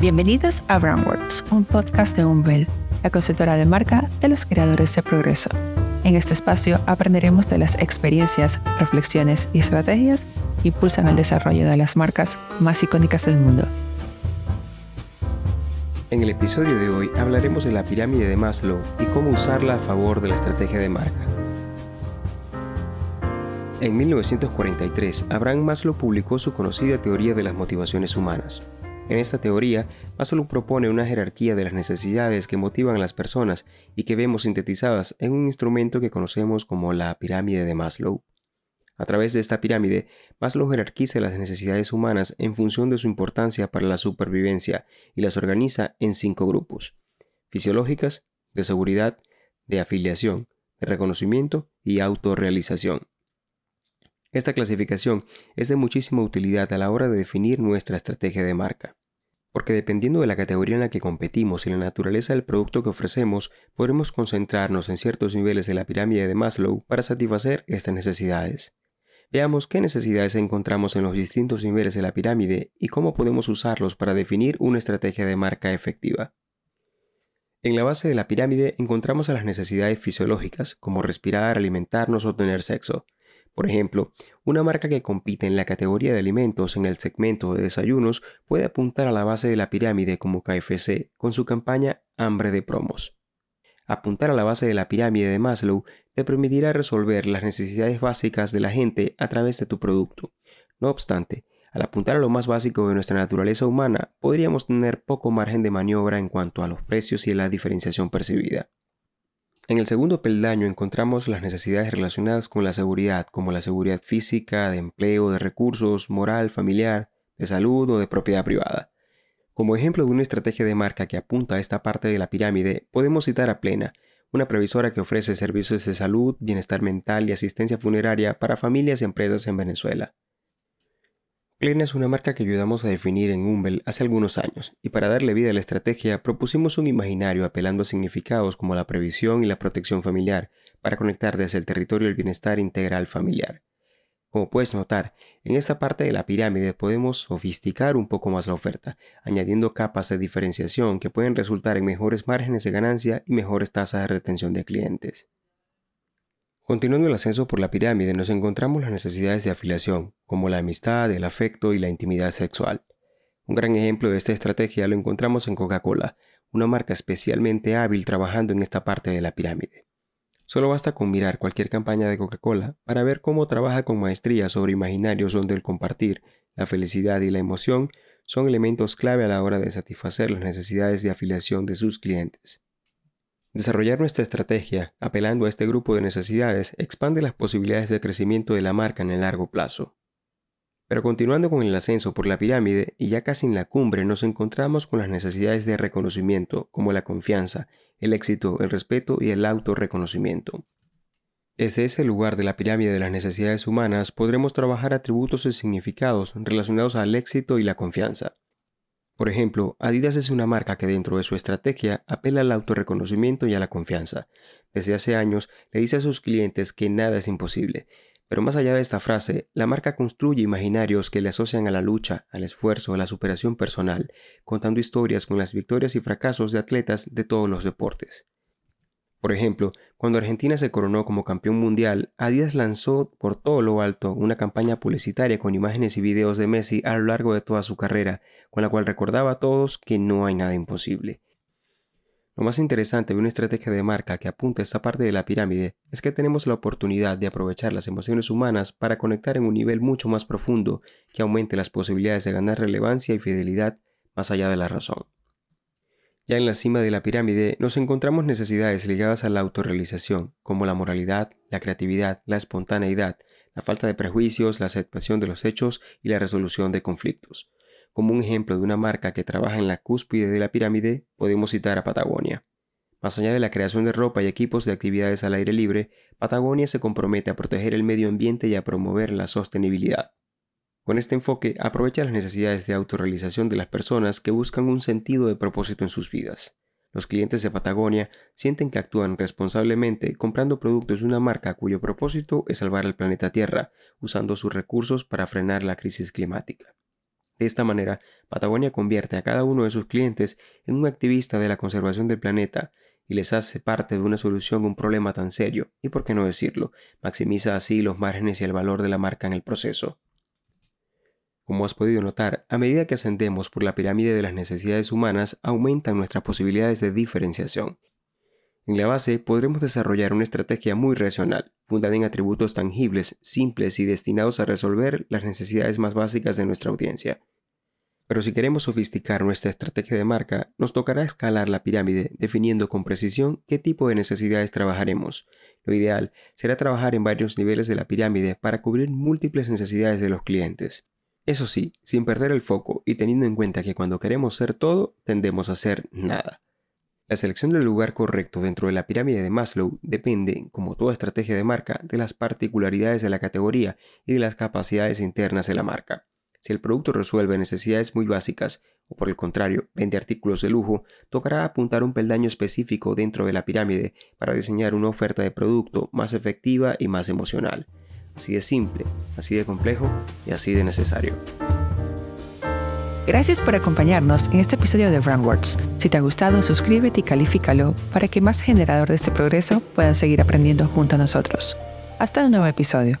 Bienvenidos a Brandworks, un podcast de Umbel, la consultora de marca de los creadores de progreso. En este espacio aprenderemos de las experiencias, reflexiones y estrategias que impulsan el desarrollo de las marcas más icónicas del mundo. En el episodio de hoy hablaremos de la pirámide de Maslow y cómo usarla a favor de la estrategia de marca. En 1943, Abraham Maslow publicó su conocida teoría de las motivaciones humanas. En esta teoría, Maslow propone una jerarquía de las necesidades que motivan a las personas y que vemos sintetizadas en un instrumento que conocemos como la pirámide de Maslow. A través de esta pirámide, Maslow jerarquiza las necesidades humanas en función de su importancia para la supervivencia y las organiza en cinco grupos, fisiológicas, de seguridad, de afiliación, de reconocimiento y autorrealización. Esta clasificación es de muchísima utilidad a la hora de definir nuestra estrategia de marca, porque dependiendo de la categoría en la que competimos y la naturaleza del producto que ofrecemos, podremos concentrarnos en ciertos niveles de la pirámide de Maslow para satisfacer estas necesidades. Veamos qué necesidades encontramos en los distintos niveles de la pirámide y cómo podemos usarlos para definir una estrategia de marca efectiva. En la base de la pirámide encontramos a las necesidades fisiológicas, como respirar, alimentarnos o tener sexo. Por ejemplo, una marca que compite en la categoría de alimentos en el segmento de desayunos puede apuntar a la base de la pirámide como KFC con su campaña Hambre de Promos. Apuntar a la base de la pirámide de Maslow te permitirá resolver las necesidades básicas de la gente a través de tu producto. No obstante, al apuntar a lo más básico de nuestra naturaleza humana, podríamos tener poco margen de maniobra en cuanto a los precios y la diferenciación percibida. En el segundo peldaño encontramos las necesidades relacionadas con la seguridad, como la seguridad física, de empleo, de recursos, moral, familiar, de salud o de propiedad privada. Como ejemplo de una estrategia de marca que apunta a esta parte de la pirámide, podemos citar a Plena, una previsora que ofrece servicios de salud, bienestar mental y asistencia funeraria para familias y empresas en Venezuela. Plena es una marca que ayudamos a definir en Umbel hace algunos años, y para darle vida a la estrategia propusimos un imaginario apelando a significados como la previsión y la protección familiar, para conectar desde el territorio el bienestar integral familiar. Como puedes notar, en esta parte de la pirámide podemos sofisticar un poco más la oferta, añadiendo capas de diferenciación que pueden resultar en mejores márgenes de ganancia y mejores tasas de retención de clientes. Continuando el ascenso por la pirámide nos encontramos las necesidades de afiliación, como la amistad, el afecto y la intimidad sexual. Un gran ejemplo de esta estrategia lo encontramos en Coca-Cola, una marca especialmente hábil trabajando en esta parte de la pirámide. Solo basta con mirar cualquier campaña de Coca-Cola para ver cómo trabaja con maestría sobre imaginarios donde el compartir, la felicidad y la emoción son elementos clave a la hora de satisfacer las necesidades de afiliación de sus clientes. Desarrollar nuestra estrategia, apelando a este grupo de necesidades, expande las posibilidades de crecimiento de la marca en el largo plazo. Pero continuando con el ascenso por la pirámide y ya casi en la cumbre nos encontramos con las necesidades de reconocimiento, como la confianza, el éxito, el respeto y el autorreconocimiento. Desde ese lugar de la pirámide de las necesidades humanas podremos trabajar atributos y significados relacionados al éxito y la confianza. Por ejemplo, Adidas es una marca que dentro de su estrategia apela al autorreconocimiento y a la confianza. Desde hace años le dice a sus clientes que nada es imposible. Pero más allá de esta frase, la marca construye imaginarios que le asocian a la lucha, al esfuerzo, a la superación personal, contando historias con las victorias y fracasos de atletas de todos los deportes. Por ejemplo, cuando Argentina se coronó como campeón mundial, Adidas lanzó por todo lo alto una campaña publicitaria con imágenes y videos de Messi a lo largo de toda su carrera, con la cual recordaba a todos que no hay nada imposible. Lo más interesante de una estrategia de marca que apunta a esta parte de la pirámide es que tenemos la oportunidad de aprovechar las emociones humanas para conectar en un nivel mucho más profundo que aumente las posibilidades de ganar relevancia y fidelidad más allá de la razón. Ya en la cima de la pirámide nos encontramos necesidades ligadas a la autorrealización, como la moralidad, la creatividad, la espontaneidad, la falta de prejuicios, la aceptación de los hechos y la resolución de conflictos. Como un ejemplo de una marca que trabaja en la cúspide de la pirámide, podemos citar a Patagonia. Más allá de la creación de ropa y equipos de actividades al aire libre, Patagonia se compromete a proteger el medio ambiente y a promover la sostenibilidad. Con este enfoque, aprovecha las necesidades de autorrealización de las personas que buscan un sentido de propósito en sus vidas. Los clientes de Patagonia sienten que actúan responsablemente comprando productos de una marca cuyo propósito es salvar al planeta Tierra, usando sus recursos para frenar la crisis climática. De esta manera, Patagonia convierte a cada uno de sus clientes en un activista de la conservación del planeta y les hace parte de una solución a un problema tan serio, y por qué no decirlo, maximiza así los márgenes y el valor de la marca en el proceso. Como has podido notar, a medida que ascendemos por la pirámide de las necesidades humanas, aumentan nuestras posibilidades de diferenciación. En la base podremos desarrollar una estrategia muy racional, fundada en atributos tangibles, simples y destinados a resolver las necesidades más básicas de nuestra audiencia. Pero si queremos sofisticar nuestra estrategia de marca, nos tocará escalar la pirámide definiendo con precisión qué tipo de necesidades trabajaremos. Lo ideal será trabajar en varios niveles de la pirámide para cubrir múltiples necesidades de los clientes. Eso sí, sin perder el foco y teniendo en cuenta que cuando queremos ser todo, tendemos a ser nada. La selección del lugar correcto dentro de la pirámide de Maslow depende, como toda estrategia de marca, de las particularidades de la categoría y de las capacidades internas de la marca. Si el producto resuelve necesidades muy básicas o por el contrario vende artículos de lujo, tocará apuntar un peldaño específico dentro de la pirámide para diseñar una oferta de producto más efectiva y más emocional. Así de simple, así de complejo y así de necesario. Gracias por acompañarnos en este episodio de Brandwords. Si te ha gustado, suscríbete y califícalo para que más generadores de este progreso puedan seguir aprendiendo junto a nosotros. Hasta un nuevo episodio.